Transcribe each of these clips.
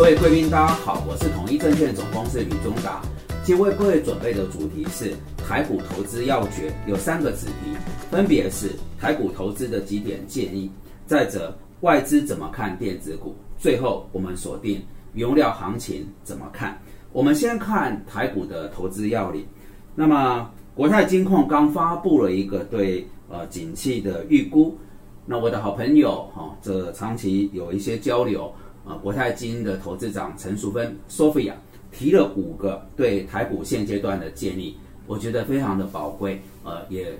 各位贵宾，大家好，我是统一证券总公司吕忠达。今天为各位准备的主题是台股投资要诀，有三个子题，分别是台股投资的几点建议，再者外资怎么看电子股，最后我们锁定原料行情怎么看。我们先看台股的投资要领。那么国泰金控刚发布了一个对呃景气的预估。那我的好朋友哈，这长期有一些交流啊，国泰基金的投资长陈淑芬 Sophia 提了五个对台股现阶段的建议，我觉得非常的宝贵。呃，也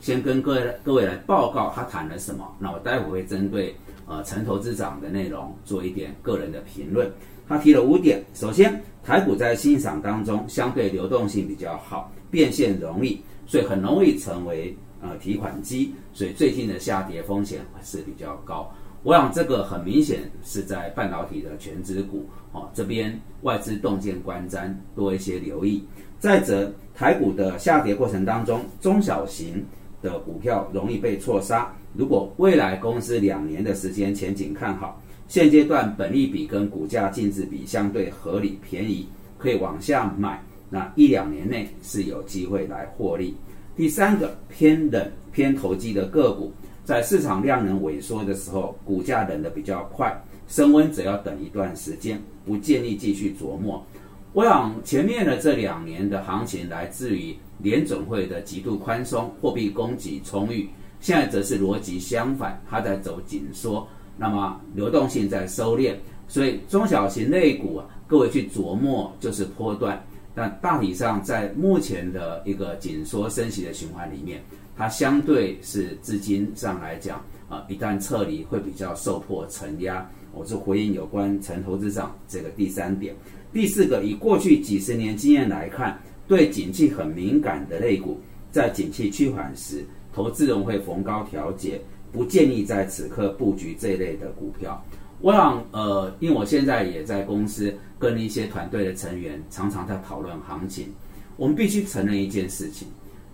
先跟各位各位来报告他谈了什么。那我待会会针对呃陈投资长的内容做一点个人的评论。他提了五点，首先台股在欣赏当中相对流动性比较好，变现容易，所以很容易成为。呃，提款机，所以最近的下跌风险是比较高。我想这个很明显是在半导体的全资股哦，这边外资洞见观瞻，多一些留意。再者，台股的下跌过程当中，中小型的股票容易被错杀。如果未来公司两年的时间前景看好，现阶段本利比跟股价净值比相对合理便宜，可以往下买，那一两年内是有机会来获利。第三个偏冷偏投机的个股，在市场量能萎缩的时候，股价冷得比较快，升温则要等一段时间，不建议继续琢磨。我想前面的这两年的行情来自于联准会的极度宽松，货币供给充裕，现在则是逻辑相反，它在走紧缩，那么流动性在收敛，所以中小型类股啊，各位去琢磨就是波段。但大体上，在目前的一个紧缩升息的循环里面，它相对是资金上来讲啊，一旦撤离会比较受迫承压。我是回应有关陈投资上这个第三点。第四个，以过去几十年经验来看，对景气很敏感的类股，在景气趋缓时，投资人会逢高调节，不建议在此刻布局这一类的股票。我想，呃，因为我现在也在公司跟一些团队的成员常常在讨论行情。我们必须承认一件事情，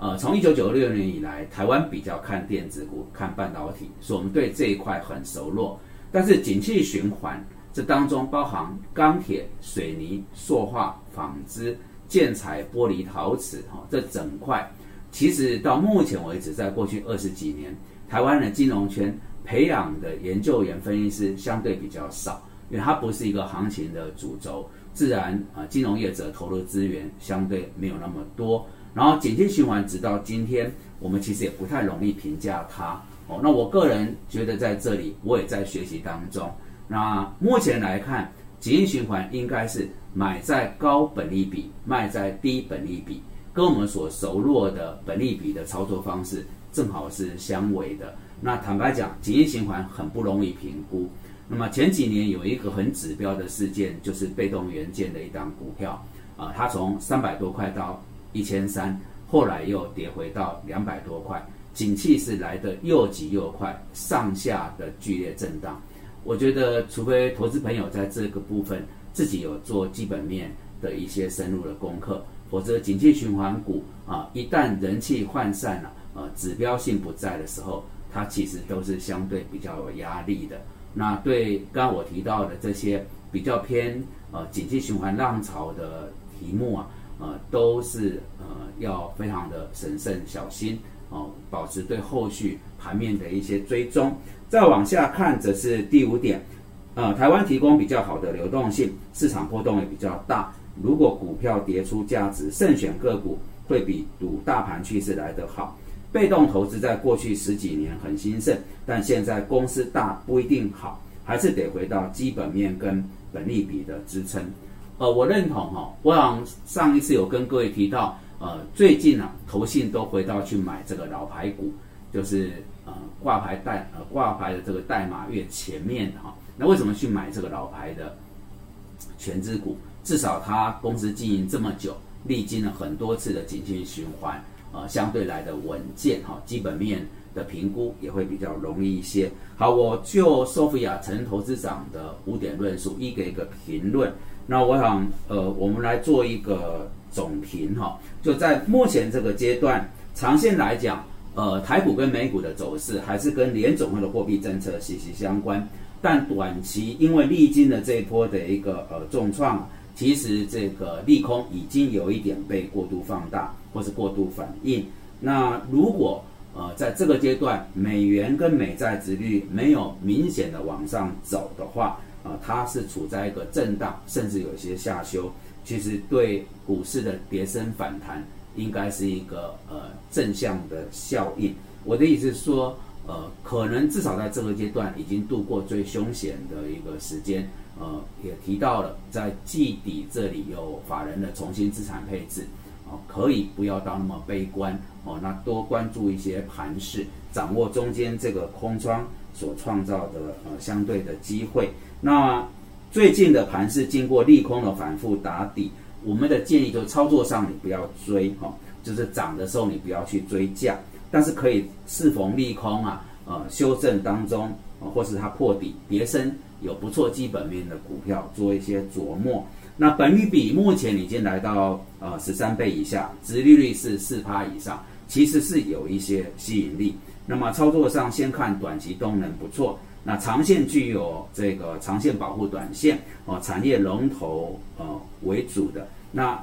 呃，从一九九六年以来，台湾比较看电子股、看半导体，所以我们对这一块很熟络。但是景气循环这当中包含钢铁、水泥、塑化、纺织、建材、玻璃、陶瓷，哈，这整块其实到目前为止，在过去二十几年，台湾的金融圈。培养的研究员、分析师相对比较少，因为它不是一个行情的主轴，自然啊，金融业者投入资源相对没有那么多。然后，景气循环直到今天，我们其实也不太容易评价它。哦，那我个人觉得在这里，我也在学习当中。那目前来看，景气循环应该是买在高本利比，卖在低本利比，跟我们所熟络的本利比的操作方式正好是相违的。那坦白讲，景气循环很不容易评估。那么前几年有一个很指标的事件，就是被动元件的一档股票，啊，它从三百多块到一千三，后来又跌回到两百多块，景气是来的又急又快，上下的剧烈震荡。我觉得，除非投资朋友在这个部分自己有做基本面的一些深入的功课，否则景气循环股啊，一旦人气涣散了，呃，指标性不在的时候。它其实都是相对比较有压力的。那对刚刚我提到的这些比较偏呃景气循环浪潮的题目啊，呃，都是呃要非常的审慎小心哦，保持对后续盘面的一些追踪。再往下看，则是第五点，呃，台湾提供比较好的流动性，市场波动也比较大。如果股票跌出价值，慎选个股会比赌大盘趋势来得好。被动投资在过去十几年很兴盛，但现在公司大不一定好，还是得回到基本面跟本利比的支撑。呃，我认同哈，我想上一次有跟各位提到，呃，最近啊，投信都回到去买这个老牌股，就是呃挂牌代呃挂牌的这个代码越前面的哈。那为什么去买这个老牌的全资股？至少它公司经营这么久，历经了很多次的景气循环。呃，相对来的稳健哈，基本面的评估也会比较容易一些。好，我就 Sophia 陈投资长的五点论述，一个一个评论。那我想，呃，我们来做一个总评哈。就在目前这个阶段，长线来讲，呃，台股跟美股的走势还是跟联总会的货币政策息息相关。但短期因为历经了这一波的一个呃重创，其实这个利空已经有一点被过度放大或是过度反应。那如果呃在这个阶段美元跟美债值率没有明显的往上走的话，啊，它是处在一个震荡，甚至有些下修，其实对股市的跌升反弹应该是一个呃正向的效应。我的意思是说。呃，可能至少在这个阶段已经度过最凶险的一个时间。呃，也提到了在季底这里有法人的重新资产配置，哦，可以不要到那么悲观哦，那多关注一些盘势，掌握中间这个空窗所创造的呃相对的机会。那最近的盘是经过利空的反复打底，我们的建议就是操作上你不要追哈，就是涨的时候你不要去追价。但是可以适逢利空啊，呃，修正当中，或是它破底跌升有不错基本面的股票做一些琢磨。那本利比目前已经来到呃十三倍以下，殖利率是四趴以上，其实是有一些吸引力。那么操作上先看短期动能不错，那长线具有这个长线保护短线哦，产业龙头呃为主的。那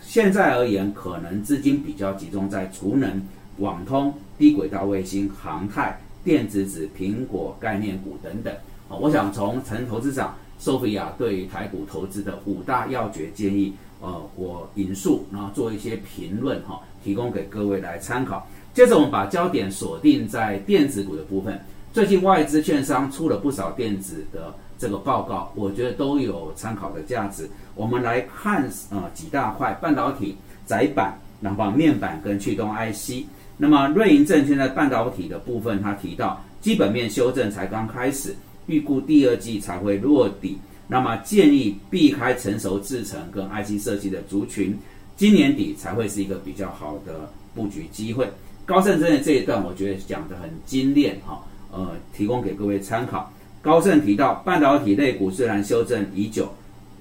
现在而言，可能资金比较集中在储能。网通、低轨道卫星、航太、电子纸、苹果概念股等等。啊，我想从陈投资长 Sophia 对于台股投资的五大要诀建议，呃，我引述，然后做一些评论，哈，提供给各位来参考。接着我们把焦点锁定在电子股的部分。最近外资券商出了不少电子的这个报告，我觉得都有参考的价值。我们来看，呃，几大块：半导体、窄板、然后面板跟驱动 IC。那么瑞银证券在半导体的部分，他提到基本面修正才刚开始，预估第二季才会落底。那么建议避开成熟制程跟 IC 设计的族群，今年底才会是一个比较好的布局机会。高盛证券这一段我觉得讲得很精炼哈，呃，提供给各位参考。高盛提到，半导体类股虽然修正已久，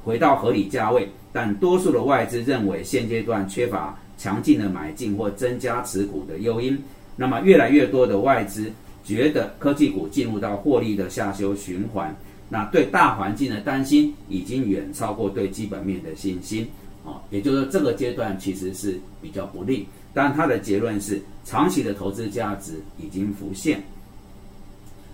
回到合理价位，但多数的外资认为现阶段缺乏。强劲的买进或增加持股的诱因，那么越来越多的外资觉得科技股进入到获利的下修循环，那对大环境的担心已经远超过对基本面的信心啊，也就是说这个阶段其实是比较不利。但他的结论是长期的投资价值已经浮现。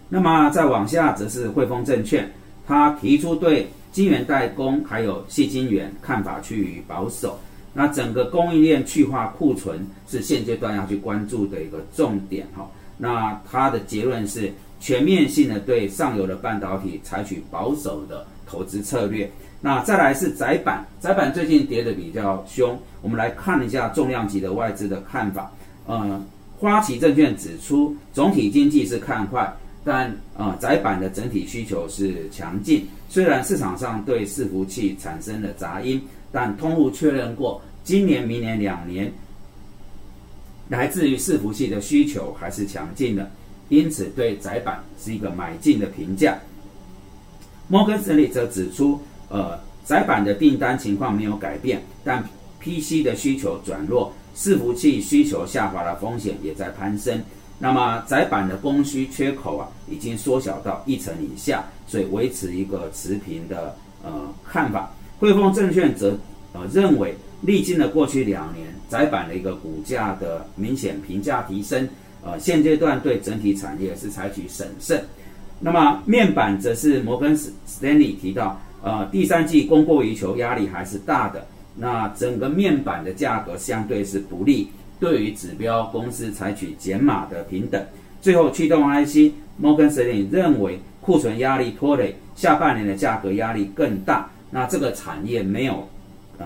那么再往下则是汇丰证券，他提出对晶圆代工还有细晶圆看法趋于保守。那整个供应链去化库存是现阶段要去关注的一个重点哈。那他的结论是全面性的对上游的半导体采取保守的投资策略。那再来是窄板，窄板最近跌的比较凶，我们来看一下重量级的外资的看法。呃，花旗证券指出，总体经济是看坏，但呃窄板的整体需求是强劲。虽然市场上对伺服器产生了杂音，但通路确认过。今年、明年两年，来自于伺服器的需求还是强劲的，因此对窄板是一个买进的评价。摩根士利则指出，呃，窄板的订单情况没有改变，但 PC 的需求转弱，伺服器需求下滑的风险也在攀升。那么窄板的供需缺口啊，已经缩小到一成以下，所以维持一个持平的呃看法。汇丰证券则呃认为。历经了过去两年窄板的一个股价的明显评价提升，呃，现阶段对整体产业是采取审慎。那么面板则是摩根斯丹利提到，呃，第三季供过于求压力还是大的，那整个面板的价格相对是不利，对于指标公司采取减码的平等。最后驱动 IC，摩根士丹利认为库存压力拖累下半年的价格压力更大，那这个产业没有，呃。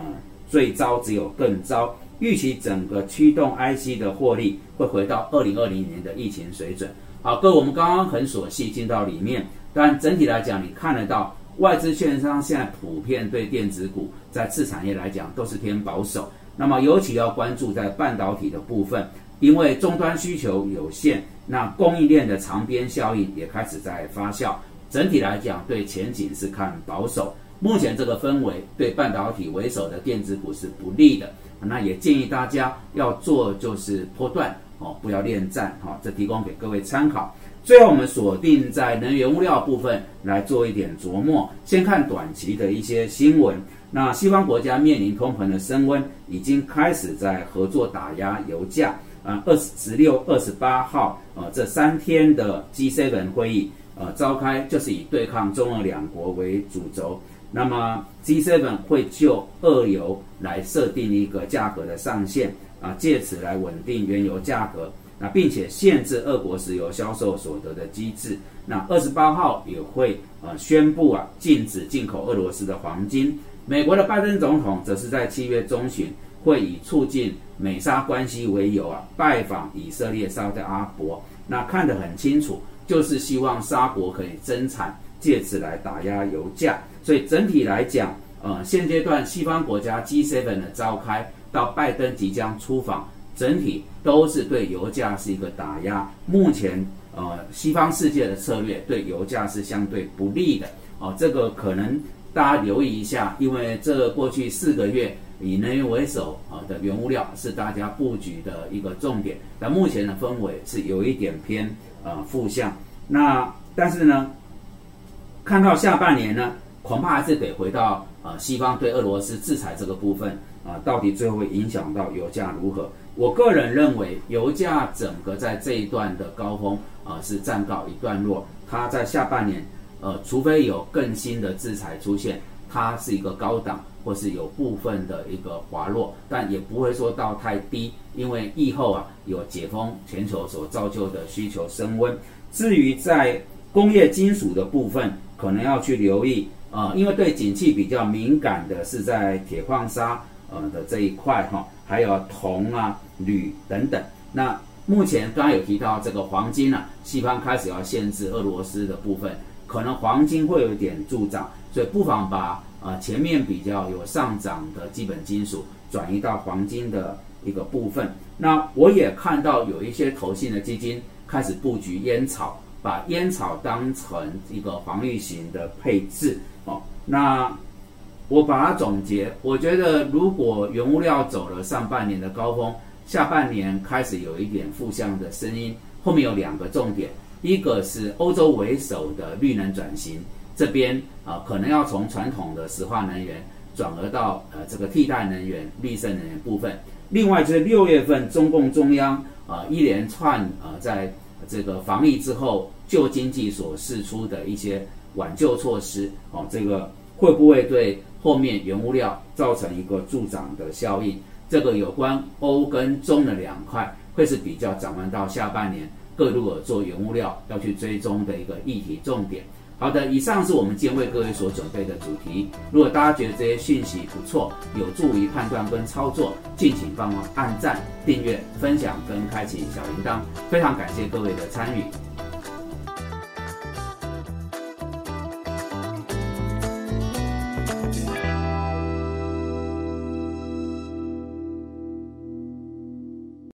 最糟只有更糟，预期整个驱动 IC 的获利会回到二零二零年的疫情水准。好，各位，我们刚刚很琐细进到里面，但整体来讲，你看得到外资券商现在普遍对电子股在次产业来讲都是偏保守。那么尤其要关注在半导体的部分，因为终端需求有限，那供应链的长边效应也开始在发酵。整体来讲，对前景是看保守。目前这个氛围对半导体为首的电子股是不利的，那也建议大家要做就是波段哦，不要恋战哈。这提供给各位参考。最后，我们锁定在能源物料部分来做一点琢磨。先看短期的一些新闻。那西方国家面临通膨的升温，已经开始在合作打压油价。啊，二十六、二十八号，呃，这三天的 G7 会议，呃，召开就是以对抗中俄两国为主轴。那么 G7 会就二油来设定一个价格的上限，啊，借此来稳定原油价格。那并且限制俄国石油销售所得的机制。那二十八号也会呃宣布啊禁止进口俄罗斯的黄金。美国的拜登总统则是在七月中旬会以促进美沙关系为由啊拜访以色列沙特阿伯。那看得很清楚，就是希望沙国可以增产，借此来打压油价。所以整体来讲，呃现阶段西方国家 G7 的召开到拜登即将出访。整体都是对油价是一个打压。目前，呃，西方世界的策略对油价是相对不利的。哦，这个可能大家留意一下，因为这过去四个月以能源为首啊的原物料是大家布局的一个重点。但目前的氛围是有一点偏呃负向。那但是呢，看到下半年呢，恐怕还是得回到呃西方对俄罗斯制裁这个部分啊，到底最后会影响到油价如何？我个人认为，油价整个在这一段的高峰啊是暂告一段落。它在下半年，呃，除非有更新的制裁出现，它是一个高档，或是有部分的一个滑落，但也不会说到太低，因为疫后啊有解封，全球所造就的需求升温。至于在工业金属的部分，可能要去留意啊，因为对景气比较敏感的是在铁矿砂。呃的这一块哈，还有铜啊、铝等等。那目前刚刚有提到这个黄金啊，西方开始要限制俄罗斯的部分，可能黄金会有一点助长，所以不妨把呃前面比较有上涨的基本金属转移到黄金的一个部分。那我也看到有一些投信的基金开始布局烟草，把烟草当成一个防御型的配置。那我把它总结，我觉得如果原物料走了上半年的高峰，下半年开始有一点负向的声音。后面有两个重点，一个是欧洲为首的绿能转型，这边啊可能要从传统的石化能源转而到呃这个替代能源、绿色能源部分。另外就是六月份中共中央啊一连串啊在这个防疫之后旧经济所释出的一些挽救措施，哦这个会不会对？后面原物料造成一个助长的效应，这个有关欧跟中的两块会是比较展望到下半年各路尔做原物料要去追踪的一个议题重点。好的，以上是我们今天为各位所准备的主题。如果大家觉得这些讯息不错，有助于判断跟操作，敬请帮忙按赞、订阅、分享跟开启小铃铛。非常感谢各位的参与。